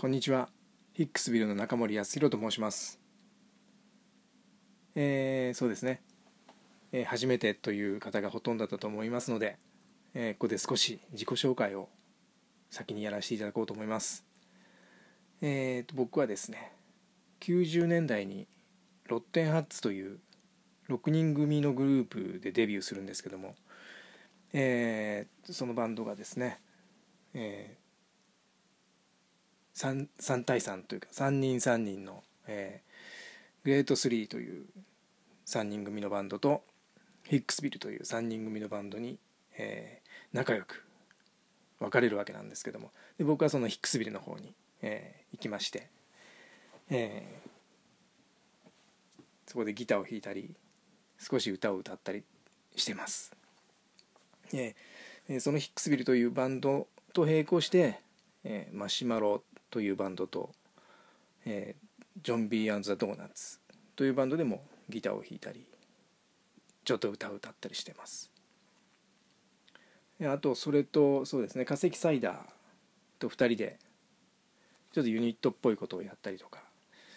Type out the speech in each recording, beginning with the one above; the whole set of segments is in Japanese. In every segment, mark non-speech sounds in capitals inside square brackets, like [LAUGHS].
こんにちは。ヒックスビルの中森康弘と申します。えー、そうですね、えー、初めてという方がほとんどだったと思いますので、えー、ここで少し自己紹介を先にやらせていただこうと思います。えーと、僕はですね、90年代にロッテンハッツという6人組のグループでデビューするんですけども、えー、そのバンドがですね、え 3, 3対3というか3人3人の、えー、グレート3という3人組のバンドとヒックスビルという3人組のバンドに、えー、仲良く分かれるわけなんですけどもで僕はそのヒックスビルの方に、えー、行きまして、えー、そこでギターを弾いたり少し歌を歌ったりしてます。えー、そのヒックスビルというバンドと並行して、えー、マシュマロというバンドと、えー、ジョン・ビー・アン・ザ・ドーナツというバンドでもギターを弾いたりちょっと歌を歌ったりしてます。あとそれとそうですね化石サイダーと2人でちょっとユニットっぽいことをやったりとか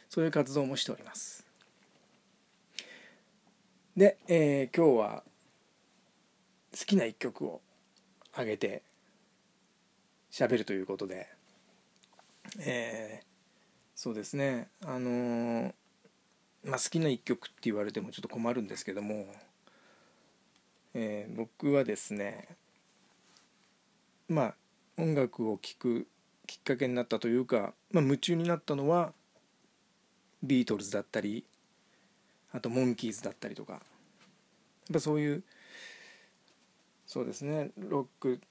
そういう活動もしております。で、えー、今日は好きな一曲をあげて喋るということでえー、そうですね。あのー、まあ、好きな一曲って言われてもちょっと困るんですけども、えー、僕はですねまあ音楽を聴くきっかけになったというか、まあ、夢中になったのはビートルズだったりあとモンキーズだったりとかやっぱそういうそうですねロック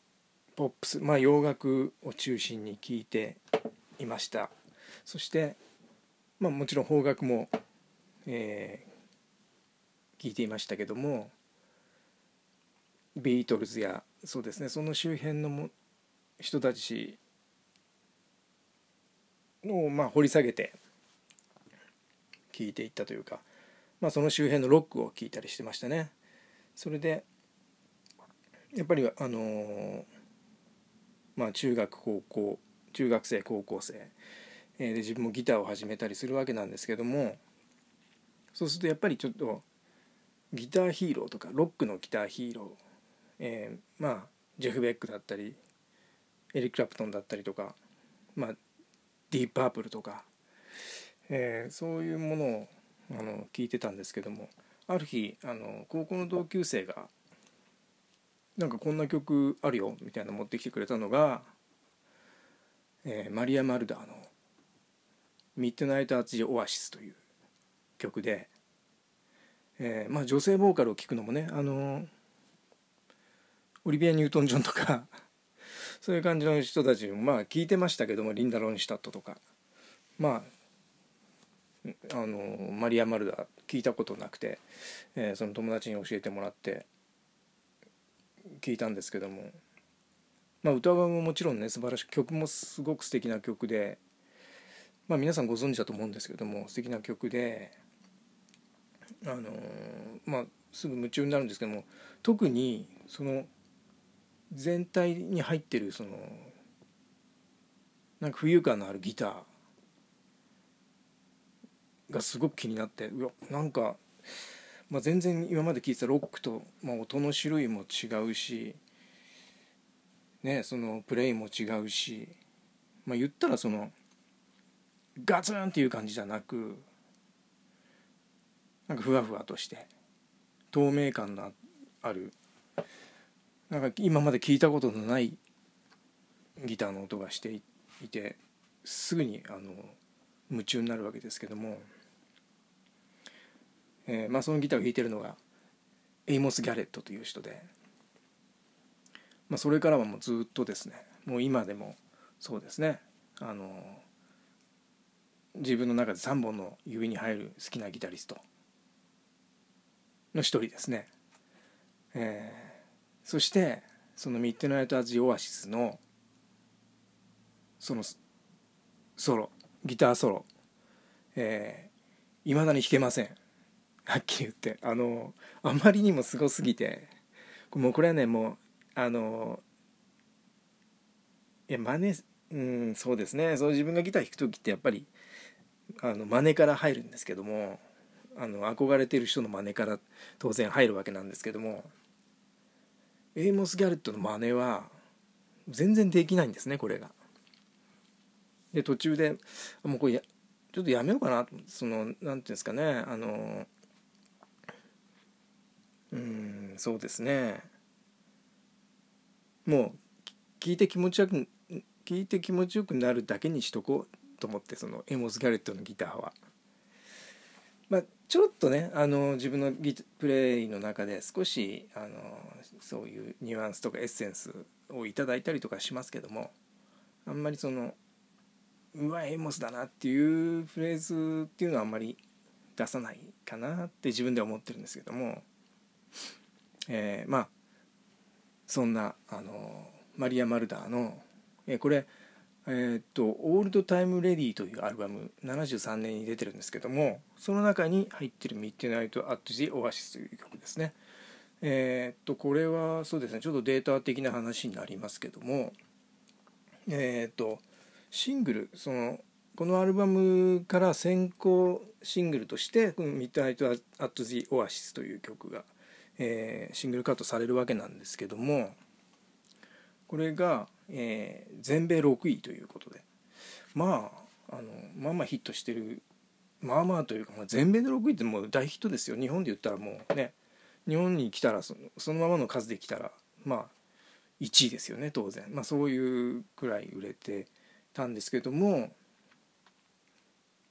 ポップスまあ洋楽を中心に聴いていましたそして、まあ、もちろん邦楽も、えー、聞いていましたけどもビートルズやそうですねその周辺のも人たちを、まあ、掘り下げて聞いていったというか、まあ、その周辺のロックを聞いたりしてましたね。それでやっぱりあのー、まあ中学高校中学生高校生、えー、で自分もギターを始めたりするわけなんですけどもそうするとやっぱりちょっとギターヒーローとかロックのギターヒーロー、えー、まあジェフ・ベックだったりエリック・ラプトンだったりとか、まあ、ディープ・パープルとか、えー、そういうものをあの聞いてたんですけどもある日あの高校の同級生が「なんかこんな曲あるよ」みたいなの持ってきてくれたのがえー、マリア・マルダーの「ミッドナイト・アーチ・オアシス」という曲で、えーまあ、女性ボーカルを聴くのもねあのオリビア・ニュートン・ジョンとか [LAUGHS] そういう感じの人たちもまあ聞いてましたけどもリンダ・ロンシュタットとか。まああのマリア・マルダー聞いたことなくて、えー、その友達に教えてもらって聞いたんですけどもまあ、歌声ももちろんね素晴らしい曲もすごく素敵な曲で、まあ、皆さんご存知だと思うんですけども素敵な曲で、あの、まあ、すぐ夢中になるんですけども特にその全体に入ってるそのなんか浮遊感のあるギターがすごく気になってうわなんか、まあ、全然今まで聴いてたロックと、まあ、音の種類も違うしねそのプレイも違うしまあ言ったらそのガツンっていう感じじゃなくなんかふわふわとして透明感のあるなんか今まで聞いたことのないギターの音がしていてすぐにあの夢中になるわけですけども、えーまあ、そのギターを弾いてるのがエイモス・ギャレットという人で。まあ、それからはもうずっとですね。もう今でもそうですね。あの自分の中で3本の指に入る好きなギタリストの一人ですね、えー、そしてそのミッドナイト・アジ・オアシスのそのソロギターソロ。えー、未だに弾けません。はっきり言って。あのあまりにもすごすぎて。もうこれはねもうあのいや真似うんそうですねそう自分がギター弾く時ってやっぱりあの真似から入るんですけどもあの憧れてる人の真似から当然入るわけなんですけどもエイモス・ギャレットの真似は全然できないんですねこれが。で途中でもうこれやちょっとやめようかなそのなんていうんですかねあのうんそうですねもう聞いて気持ちよく聞いて気持ちよくなるだけにしとこうと思ってそのエモス・ギャレットのギターは。まあ、ちょっとねあの自分のギプレイの中で少しあのそういうニュアンスとかエッセンスをいただいたりとかしますけどもあんまりそのうわエモスだなっていうフレーズっていうのはあんまり出さないかなって自分では思ってるんですけども、えー、まあそんなあのマリア・マルダーの、え、これえ、っと「オールド・タイム・レディ」というアルバム73年に出てるんですけどもその中に入ってる「ミッドナイト・アット・ジ・オアシス」という曲ですね。え、っとこれはそうですねちょっとデータ的な話になりますけどもえ、っとシングルそのこのアルバムから先行シングルとしてこの「ミッドナイト・アット・ジ・オアシス」という曲が、えー、シングルカットされるわけなんですけどもこれがえー、全米6位ということで。まああのまあまあヒットしてるまあまあというか、まあ、全米で6位ってもう大ヒットですよ。日本で言ったらもうね日本に来たらそのそのままの数で来たらまあ1位ですよね当然、まあ、そういうくらい売れてたんですけども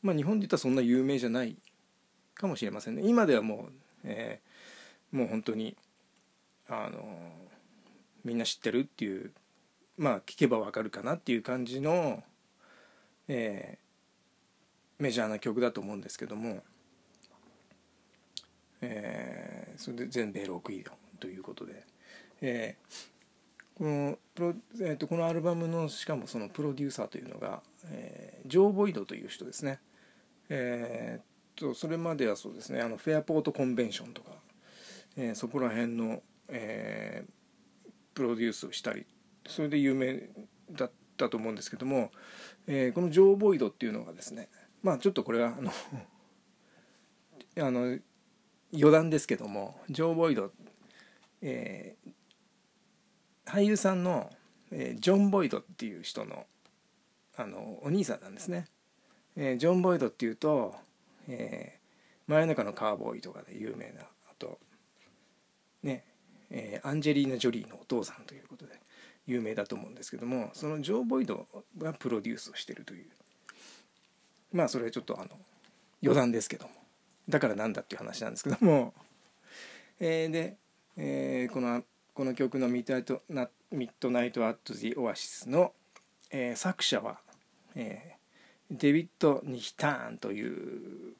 まあ日本で言ったらそんな有名じゃないかもしれませんね。今ではもう、えー、もう本当にあのみんな知ってるっていうまあ聞けばわかるかなっていう感じの、えー、メジャーな曲だと思うんですけども、えー、それで全米6位ということで、えー、このプロ、えーと、このアルバムのしかもそのプロデューサーというのが、えー、ジョー・ボイドという人ですね。えーと、それまではそうですねあのフェアポートコンベンションとか、えー、そこら辺の、えー、プロデュースをしたりそれで有名だったと思うんですけども、えー、このジョー・ボイドっていうのがですねまあちょっとこれはあの [LAUGHS] あの余談ですけどもジョー・ボイド、えー、俳優さんの、えー、ジョン・ボイドっていう人のあのお兄さんなんですね。えー、ジョン・ボイドっていうと「えー、真夜中のカーボーイ」とかで有名なあとね、えー、アンジェリーナ・ジョリーのお父さんということで有名だと思うんですけどもそのジョー・ボイドがプロデュースをしてるという。まあそれはちょっとあの余談ですけども。だからなんだっていう話なんですけども、[LAUGHS] えー、で、えー、このこの曲のミッドナイト「ナミッドナイト・アット・ジ・オアシスの」えー、作者は、えー、デビッド・ニヒターンという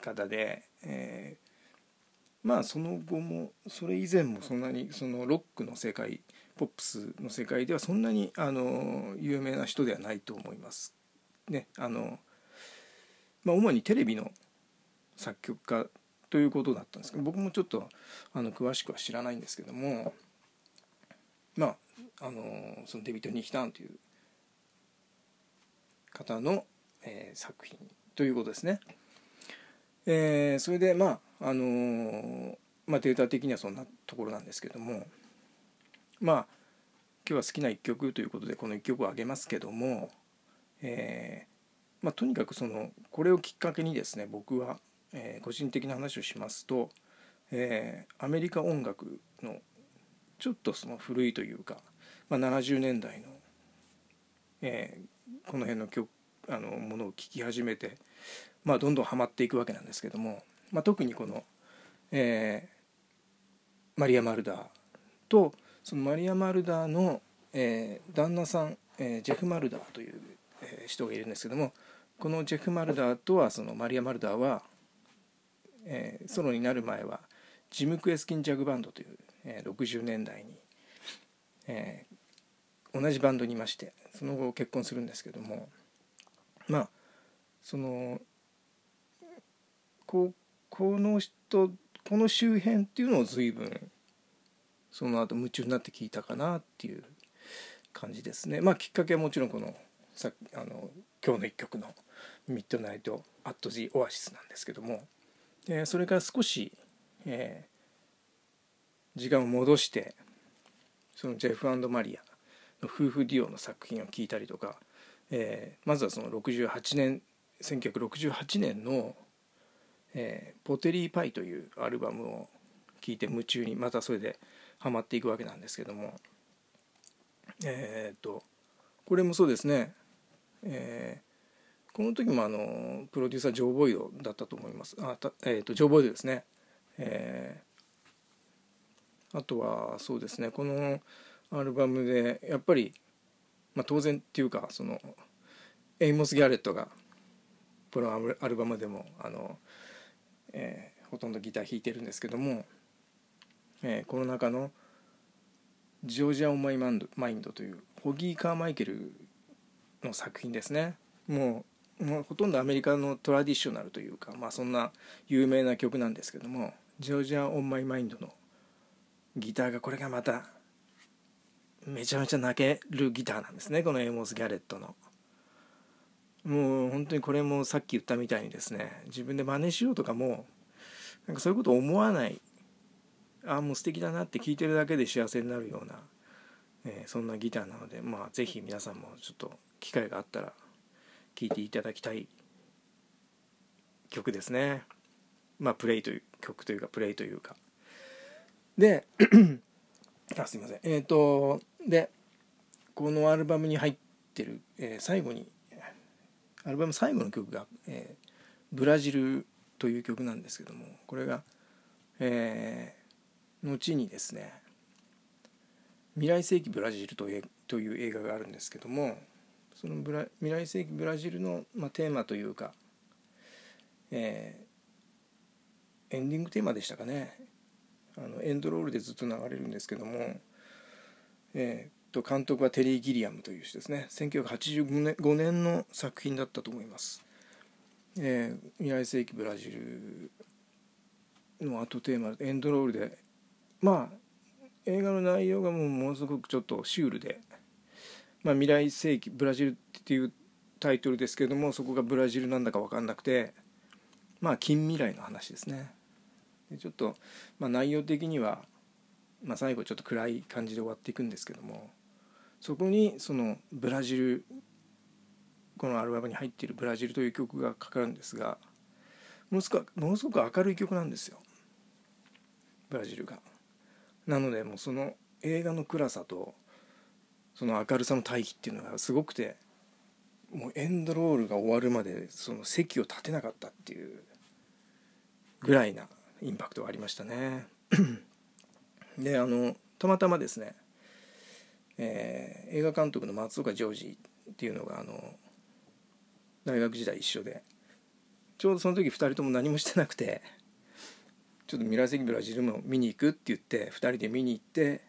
方で、えー、まあその後もそれ以前もそんなにそのロックの世界ポップスの世界ではそんなにあの有名な人ではないと思います。ねあのまあ、主にテレビの作曲家ということだったんですけど僕もちょっとあの詳しくは知らないんですけどもまああのそのデビッド・ニヒタンという方の、えー、作品ということですね。えー、それでまああのまあ、データ的にはそんなところなんですけどもまあ今日は好きな一曲ということでこの一曲をあげますけども、えー、まあ、とにかくそのこれをきっかけにですね僕は、えー、個人的な話をしますと、えー、アメリカ音楽のちょっとその古いというか、まあ、70年代の、えこの辺の曲あのものを聴き始めて、まあ、どんどんハマっていくわけなんですけども、まあ、特にこの、えマリア・マルダーとそのマリア・マルダーの、えー、旦那さん、えー、ジェフ・マルダーという、えー、人がいるんですけどもこのジェフ・マルダーとはそのマリア・マルダーは、えー、ソロになる前はジム・クエスキン・ジャグバンドという、えー、60年代に、えー、同じバンドにいましてその後結婚するんですけどもまあそのここの人この周辺っていうのを随分その後夢中になって聞いたかなっていう感じですね。まあきっかけはもちろんこのさあの今日の一曲の「ミッドナイト・アット・ジ・オアシス」なんですけども、えー、それから少し、えー、時間を戻してそのジェフマリアの夫婦デュオの作品を聴いたりとか、えー、まずはその68年1968年の、えー「ポテリー・パイ」というアルバムを聴いて夢中にまたそれでハマっていくわけなんですけども。えっ、とこれもそうですね、えー、この時もあのプロデューサージョー・ボイドだったと思います。あた、えーと、ジョー・ボイドですね、えー、あとはそうですね。このアルバムでやっぱり、まあ、当然っていうかそのエイモス・ギャレットがこのアルバムでもあの、えー、ほとんどギター弾いてるんですけども、えー、この中の「ジョージア・オン・マイ・マインド」というホギー・カーマイケルの作品ですねもうもうほとんどアメリカのトラディショナルというか、まあ、そんな有名な曲なんですけども「ジョージア・オン・マイ・マインド」のギターがこれがまためちゃめちゃ泣けるギターなんですねこのエモス・ギャレットの。もう本当にこれもさっき言ったみたいにですね自分で真似しようとかもなんかそういうこと思わないああもう素敵だなって聞いてるだけで幸せになるようなえー、そんなギターなのでまあ是非皆さんもちょっと機会があったら聴いていただきたい曲ですね。まあプレイという曲というかプレイというか。で [CLEARS THROAT] あすいません。えっ、ー、とでこのアルバムに入ってる、えー、最後にアルバム最後の曲が、えー「ブラジル」という曲なんですけどもこれが、えー、後にですね未来世紀ブラジルというという映画があるんですけどもそのブラ未来世紀ブラジルの、まあ、テーマというか、えー、エンディングテーマでしたかね。あのエンドロールでずっと流れるんですけども、えー、と監督はテリー・ギリアムという人ですね。1985年年の作品だったと思います、えー、未来世紀ブラジルの後テーマエンドロールでまあ映画の内容がもうものすごくちょっとシュールで、まあ、未来世紀ブラジルっていうタイトルですけどもそこがブラジルなんだか分かんなくてまあ近未来の話ですね。でちょっと、まあ、内容的には、まあ、最後ちょっと暗い感じで終わっていくんですけどもそこにそのブラジルこのアルバムに入っている「ブラジル」という曲がかかるんですがものすごくものすごく明るい曲なんですよブラジルが。なのでもうその映画の暗さとその明るさの対比っていうのがすごくてもうエンドロールが終わるまでその席を立てなかったっていうぐらいなインパクトがありましたね [CLEARS THROAT] であのたまたまですね、えー、映画監督の松岡ジョージっていうのがあの大学時代一緒でちょうどその時2人とも何もしてなくてちょっとミラーセキブラジルも見に行くって言って2人で見に行って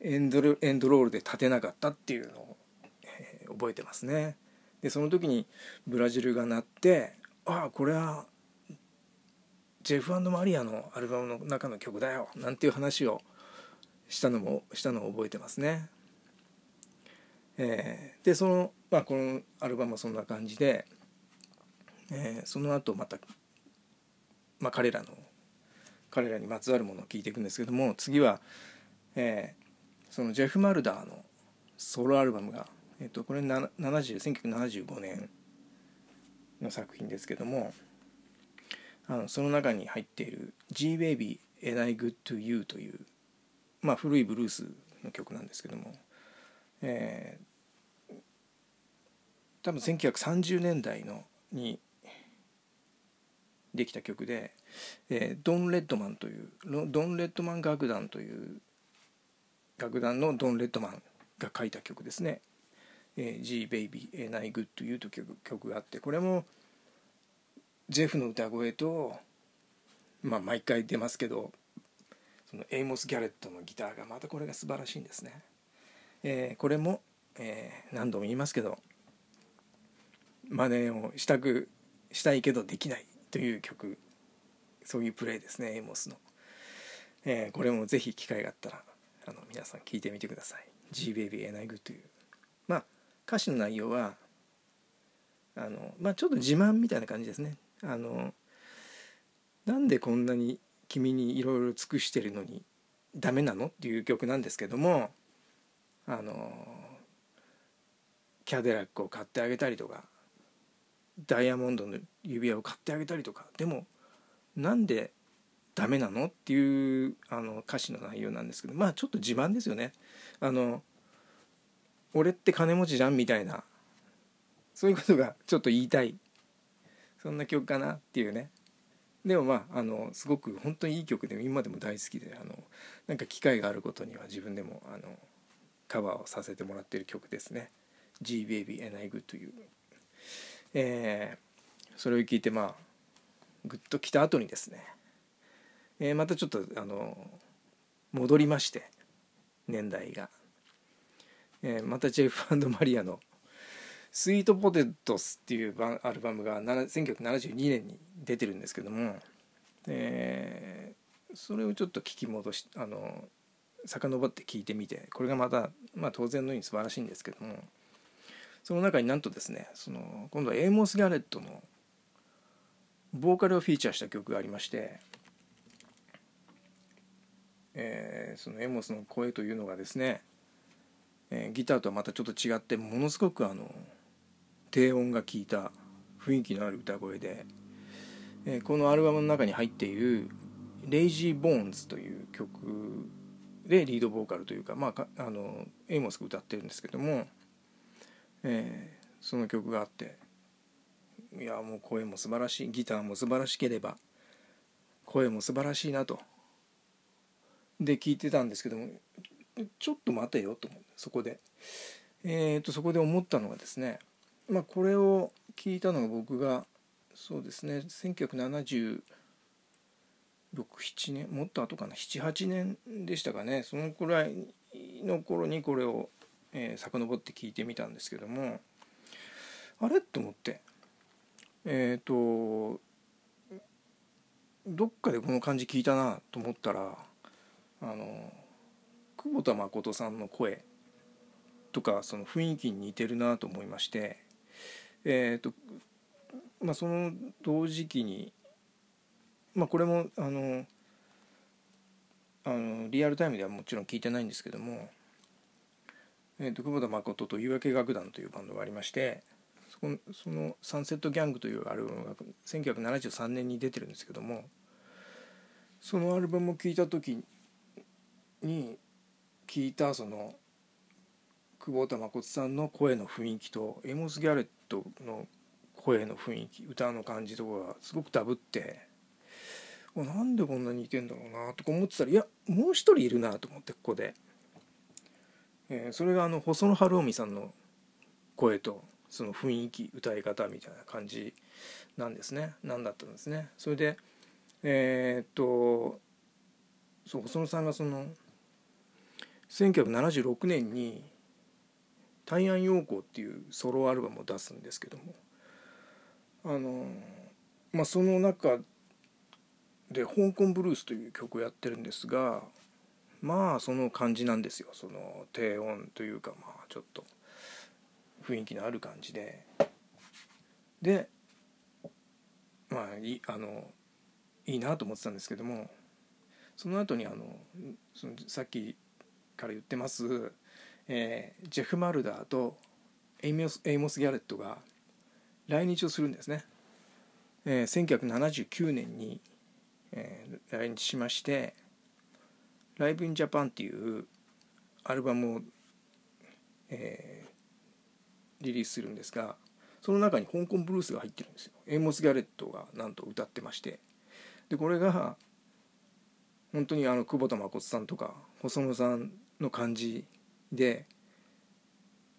エンドエンドロールで立てなかったっていうのを、えー、覚えてますね。でその時にブラジルが鳴ってああこれはジェフマリアのアルバムの中の曲だよなんていう話をしたのもしたのを覚えてますね。えー、でその、まあ、このアルバムはそんな感じで、えー、その後また、まあ、彼らの彼らにまつわるものを聞いていくんですけども次は、えー、そのジェフ・マルダーのソロアルバムが、えー、とこれ1975年の作品ですけどもあのその中に入っている「G-Baby and I Good to You」という、まあ、古いブルースの曲なんですけども、えー、多分1930年代のにできた曲で、えー、ドン・レッドマンというドン・レッドマン楽団という楽団のドン・レッドマンが書いた曲ですね「えー、G.Baby a n i g o o d」という曲曲があってこれもジェフの歌声とまあ毎回出ますけどそのエイモス・ギャレットのギターがまたこれが素晴らしいんですね、えー、これも、えー、何度も言いますけど真似をしたくしたいけどできないという曲そういうプレイですねエイモスの、えー、これもぜひ機会があったらあの皆さん聞いてみてください。GBabyAnIGoo という。まあ歌詞の内容はあのまあちょっと自慢みたいな感じですね。あのなんでこんなに君にいろいろ尽くしてるのにダメなの？っていう曲なんですけどもあのキャデラックを買ってあげたりとかダイヤモンドの指輪を買ってあげたりとかでもなんでダメなの？っていうあの歌詞の内容なんですけどまあちょっと自慢ですよね。あの俺って金持ちじゃんみたいなそういうことがちょっと言いたい。そんな曲かなっていうね。でもまああのすごく本当にいい曲で今でも大好きであのなんか機会があることには自分でもあのカバーをさせてもらってる曲ですね「G Baby and I Good」というえー、それを聞いてまあグッと来た後にですね、えー、またちょっとあの戻りまして年代が、えー、またジェフマリアの「スイートポテトス」っていうアルバムが1972年に出てるんですけども、えー、それをちょっと聞き戻しあの遡って聞いてみてこれがまた、まあ、当然のように素晴らしいんですけどもその中になんとですねその今度はエイモス・ギャレットのボーカルをフィーチャーした曲がありまして、えー、そのエーモスの声というのがですね、えー、ギターとはまたちょっと違ってものすごくあの低音が効いた雰囲気のある歌声で、えー、このアルバムの中に入っている「レイジー・ボーンズ」という曲でリードボーカルというか、まあ、あのエイモスが歌ってるんですけども、えー、その曲があっていやもう声も素晴らしいギターも素晴らしければ声も素晴らしいなと。で聞いてたんですけどもちょっと待てよと思ってそこで。えーと、そこで思ったのがですねまあこれを聞いたのが僕がそうですね1976 7年もっと後かな78年でしたかねそのくらいの頃にこれを、えー、遡って聞いてみたんですけどもあれ？と思って。えっ、ー、とどっかでこの感じ聞いたなと思ったらあの久保田誠さんの声とかその雰囲気に似てるなと思いまして。え、ー、とまあその同時期にまあこれもあのあのリアルタイムではもちろん聞いてないんですけども、えーと、久保田誠と夕焼け楽団というバンドがありましてそのその「サンセット・ギャング」というアルバムが1973年に出てるんですけどもそのアルバムを聴いた時に聞いたその久保田誠さんの声の雰囲気とエモス・ギャレットの声の雰囲気歌の感じとかがすごくダブってなんでこんなに似てんだろうなとか思ってたらいやもう一人いるなと思ってここで、えー、それがあの細野晴臣さんの声とその雰囲気歌い方みたいな感じなんですね。何だったんですね。それでえー、っとそう細野さんがその1976年に「大安陽光」っていうソロアルバムを出すんですけどもあのまあその中で「香港ブルース」という曲をやってるんですがまあその感じなんですよ。その低音というかまあちょっと雰囲気のある感じで。でまあいあのいいなと思ってたんですけどもその後にあのそのさっきから言ってます、えー、ジェフ・マルダーとエイモス・エイモスギャレットが来日をするんですね、えー、1979年に、えー、来日しまして「ライブ・イン・ジャパン」っていうアルバムを、えー、リリースするんですがその中に香港ブルースが入ってるんですよ。エイモス・ギャレットがなんと歌ってまして。でこれが本当にあの久保田麻琴さんとか細野さんの感じで、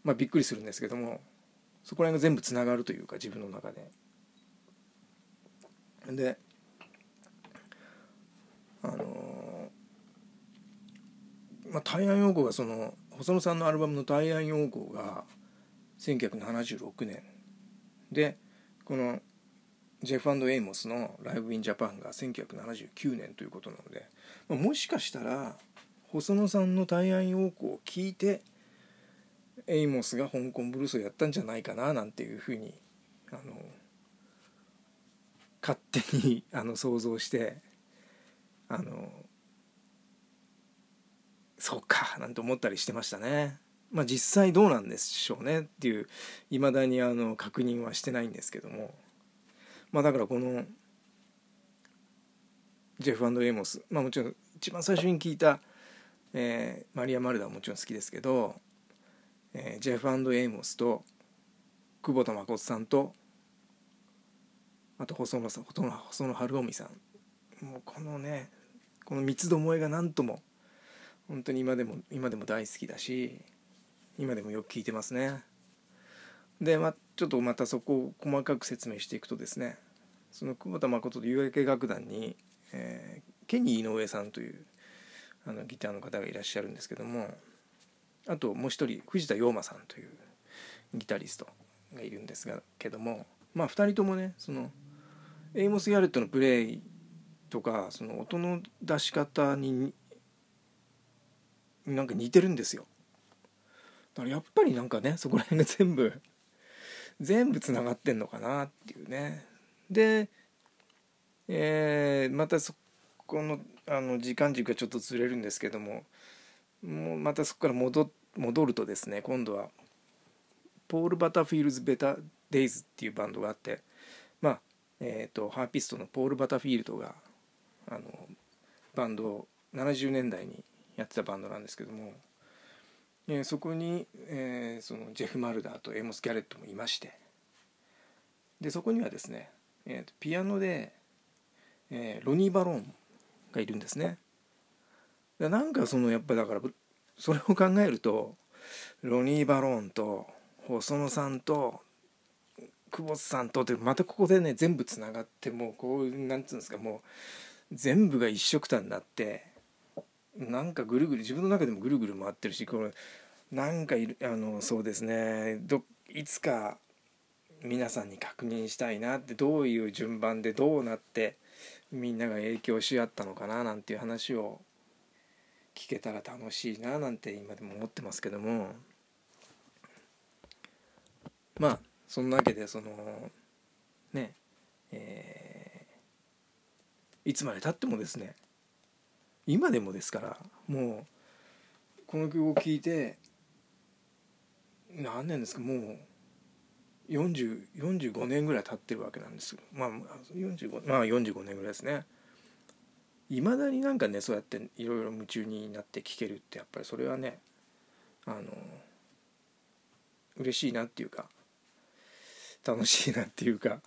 まあ、びっくりするんですけどもそこら辺が全部つながるというか自分の中で。であのまあ泰安洋行がその細野さんのアルバムの「泰安洋行」が1976年でこのジェフエイモスの「ライブ・イン・ジャパン」が1979年ということなので、まあ、もしかしたら細野さんの「泰安洋行」を聞いてエイモスが香港ブルースをやったんじゃないかななんていうふうにあの勝手に [LAUGHS] あの想像してあのそうかなんて思ったりしてましたね。まあ実際どうなんでしょうねっていういまだにあの確認はしてないんですけどもまあだからこのジェフエイモスまあもちろん一番最初に聞いた、えー、マリア・マルダはもちろん好きですけど、えー、ジェフアンドエイモスと久保田誠さんとあと細野さん細野晴臣さん。もうこのねこの三つどもえが何とも本当に今でも今でも大好きだし今でもよく聞いてますね。で、まあ、ちょっとまたそこを細かく説明していくとですねその久保田誠と夕焼け楽団に、えー、ケニー井上さんというあのギターの方がいらっしゃるんですけどもあともう一人藤田陽馬さんというギタリストがいるんですがけどもまあ2人ともねそのエイモス・ギャレットのプレイとかその音の出し方になんか似てるんですよ。だからやっぱりなんかねそこら辺が全部全部つながってんのかなっていうね。で、えー、またそこのあの時間軸がちょっとずれるんですけどももうまたそこから戻戻るとですね今度はポール・バタフィールズ・ベタ・デイズっていうバンドがあってまあえーと、ハーピストのポール・バタフィールドがあのバンドを70年代にやってたバンドなんですけども、えー、そこに、えー、そのジェフ・マルダーとエモス・ギャレットもいましてでそこにはですね、えーと、ピアノで、えー、ロニー・バローンがいるんですね。なんかそのやっぱだからそれを考えるとロニー・バローンと細野さんと久保さんとでまたここでね全部つながってもうこうなんつうんですかもう全部が一緒くたになってなんかぐるぐる自分の中でもぐるぐる回ってるしこれなんかいるあのそうですねどいつか皆さんに確認したいなってどういう順番でどうなってみんなが影響し合ったのかななんていう話を聞けたら楽しいななんて今でも思ってますけども。まあそんなわけでそのねえー、いつまでたってもですね今でもですからもうこの曲を聴いて何年ですかもう45年ぐらい経ってるわけなんですまあ45まあ45年ぐらいですねいまだになんかねそうやっていろいろ夢中になって聴けるってやっぱりそれはねあの嬉しいなっていうか楽しいなっていうか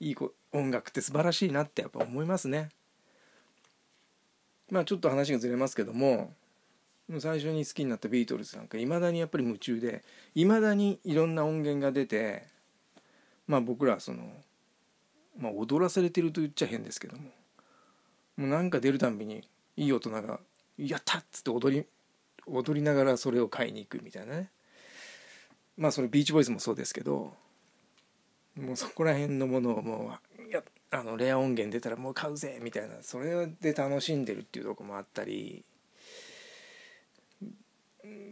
いい音楽って素晴らしいなってやっぱ思いますね。まあちょっと話がずれますけども最初に好きになったビートルズなんかいまだにやっぱり夢中でいまだにいろんな音源が出てまあ僕らその、まあ、踊らされてると言っちゃ変ですけどももうなんか出るたんびにいい大人が「やった!」っつって踊り踊りながらそれを買いに行くみたいなねまあそれビーチボーイズもそうですけどもうそこら辺のものをもうやあのレア音源出たらもう買うぜみたいなそれで楽しんでるっていうとこもあったり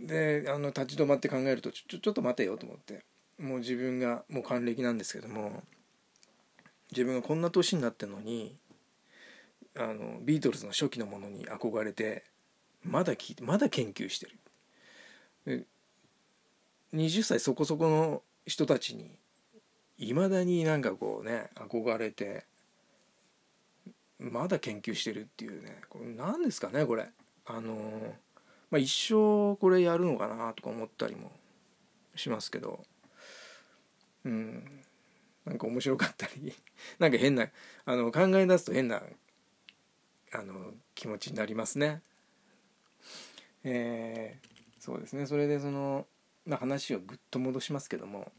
であの立ち止まって考えるとちょちょっと待てよと思って。もう自分がもう還暦なんですけども自分がこんな年になってるのにあのビートルズの初期のものに憧れてまだ聞いてまだ研究してる。20歳そこそこの人たちにいまだになんかこうね憧れてまだ研究してるっていうねこれ何ですかねこれ。あのまあ一生これやるのかなとか思ったりもしますけど。うん。なんか面白かったり。[LAUGHS] なんか変なあの考え出すと変なあの気持ちになりますね。えー、そうですね。それでその、まあ、話をぐっと戻しますけども。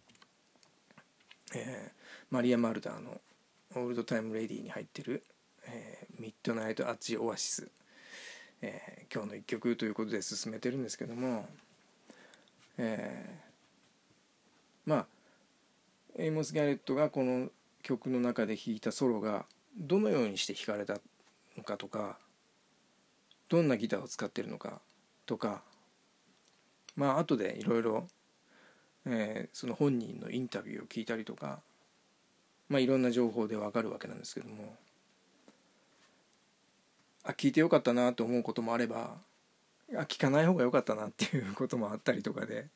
えー、マリア・マルダーの「オールドタイム・レディー」に入ってる「えー、ミッドナイト・アッチ・オアシス」えー、今日の一曲ということで進めてるんですけども、えー、まあエイモス・ギャレットがこの曲の中で弾いたソロがどのようにして弾かれたのかとかどんなギターを使ってるのかとかまあ後でいろいろ、その本人のインタビューを聞いたりとか、まあ、いろんな情報でわかるわけなんですけどもあ聞いてよかったなと思うこともあればあ聞かない方がよかったなっていうこともあったりとかで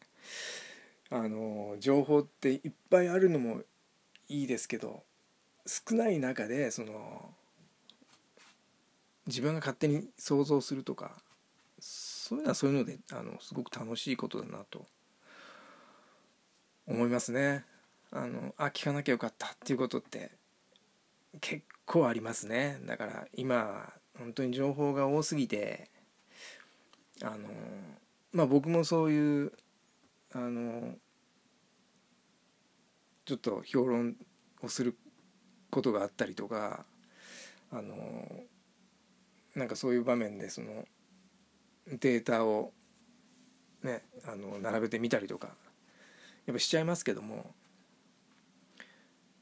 あの情報っていっぱいあるのもいいですけど少ない中でその自分が勝手に想像するとかそういうのはそういうのであのすごく楽しいことだなと思いますね。あのあ聞かなきゃよかったっていうことって結構ありますねだから今本当に情報が多すぎてあのまあ僕もそういうあのちょっと評論をすることがあったりとかあのなんかそういう場面でそのデータをねあの並べてみたりとかやっぱしちゃいますけども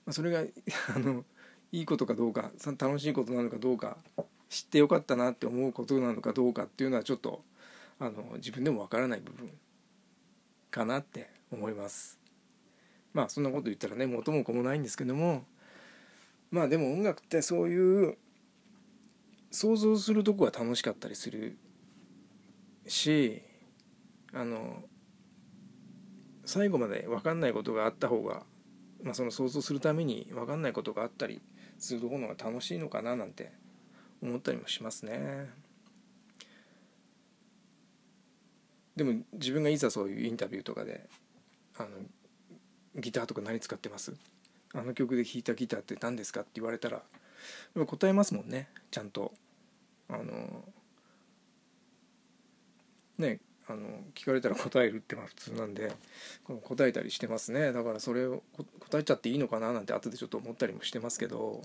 まそれが [LAUGHS] あのいいことかどうか楽しいことなのかどうか知ってよかったなって思うことなのかどうかっていうのはちょっとあの自分でもわからない部分かなって思います。まあそんなこと言ったらね元も子もないんですけども。まあでも音楽ってそういう想像するとこは楽しかったりするしあの最後まで分かんないことがあった方が、まあ、その想像するために分かんないことがあったりするところが楽しいのかななんて思ったりもしますね。でも自分がいざそういうインタビューとかであのギターとか何使ってます？あの曲で弾いたギターって何ですかって言われたら答えますもんねちゃんと。あのねあの聞かれたら答えるってまあ普通なんで答えたりしてますね。だからそれを答えちゃっていいのかななんて後でちょっと思ったりもしてますけど。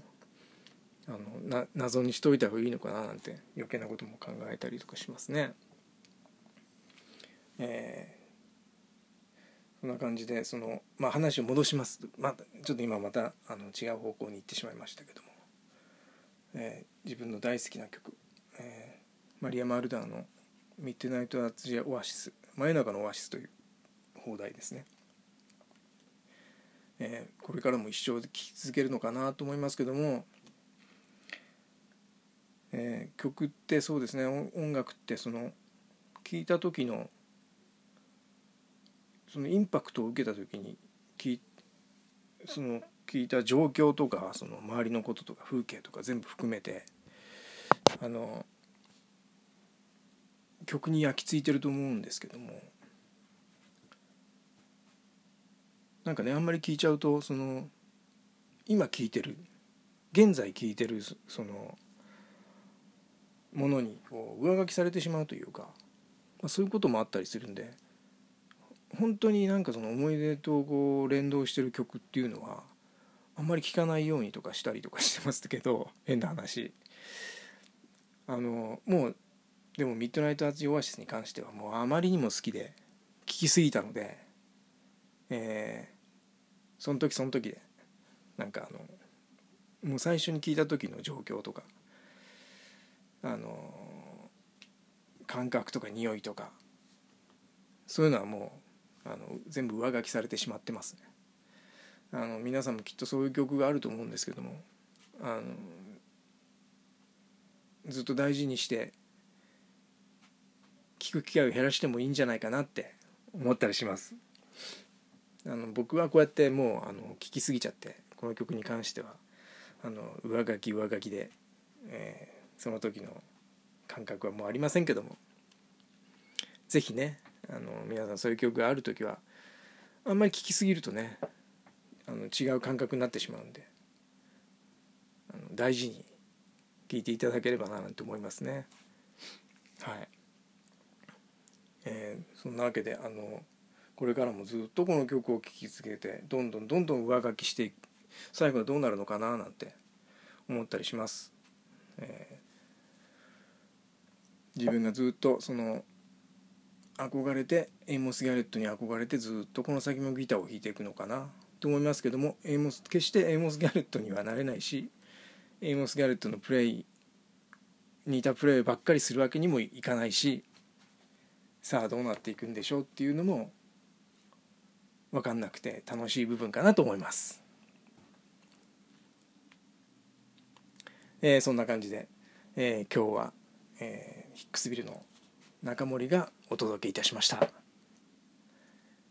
あのな謎にしといた方がいいのかななんて余計なことも考えたりとかしますね。えー、そんな感じでその、まあ、話を戻します、まあ、ちょっと今またあの違う方向に行ってしまいましたけども、えー、自分の大好きな曲、えー、マリア・マルダーの「ミッドナイト・アツジア・オアシス」「真夜中のオアシス」という放題ですね。えー、これからも一生聴き続けるのかなと思いますけども、えー、曲ってそうですね。音楽ってその聴いた時のそのインパクトを受けた時に聞その聞いた状況とかその周りのこととか風景とか全部含めてあの曲に焼き付いてると思うんですけどもなんかねあんまり聞いちゃうとその今聞いてる現在聞いてるそのものにこう上書きされてしまうというか、まあ、そういうこともあったりするんで本当になんかその思い出とこう連動してる曲っていうのはあんまり聴かないようにとかしたりとかしてますけど [LAUGHS] 変な話。あのもうでもミッドナイト・アーツ・オアシスに関してはもうあまりにも好きで聴きすぎたのでえー、その時その時でなんかあのもう最初に聞いた時の状況とかあの感覚とか匂いとかそういうのはもうあの全部上書きされてしまってますね。あの皆さんもきっとそういう曲があると思うんですけどもあのずっと大事にして聴く機会を減らしてもいいんじゃないかなって思ったりします。あの僕はこうやってもうあの聴きすぎちゃってこの曲に関してはあの上書き上書きで、えー、その時の感覚はもうありませんけども。是非ねあの皆さんそういう曲がある時はあんまり聴きすぎるとねあの違う感覚になってしまうんであの大事に聴いていただければななんて思いますね。はい。えー、そんなわけであのこれからもずっとこの曲を聴き続けてどんどんどんどん上書きしていく最後はどうなるのかななんて思ったりします、えー、自分がずっとその憧れてエイモス・ギャレットに憧れてずっとこの先もギターを弾いていくのかなと思いますけどもエイモス決してエイモス・ギャレットにはなれないしエイモス・ギャレットのプレイ似たプレーばっかりするわけにもいかないしさあどうなっていくんでしょうっていうのも分かんなくて楽しい部分かなと思います。えー、そんな感じで、えー、今日は、えー、ヒックスビルの中森がお届けいたしました、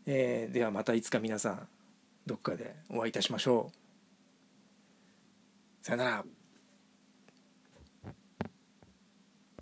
えー、ではまたいつか皆さんどっかでお会いいたしましょう。さよなら。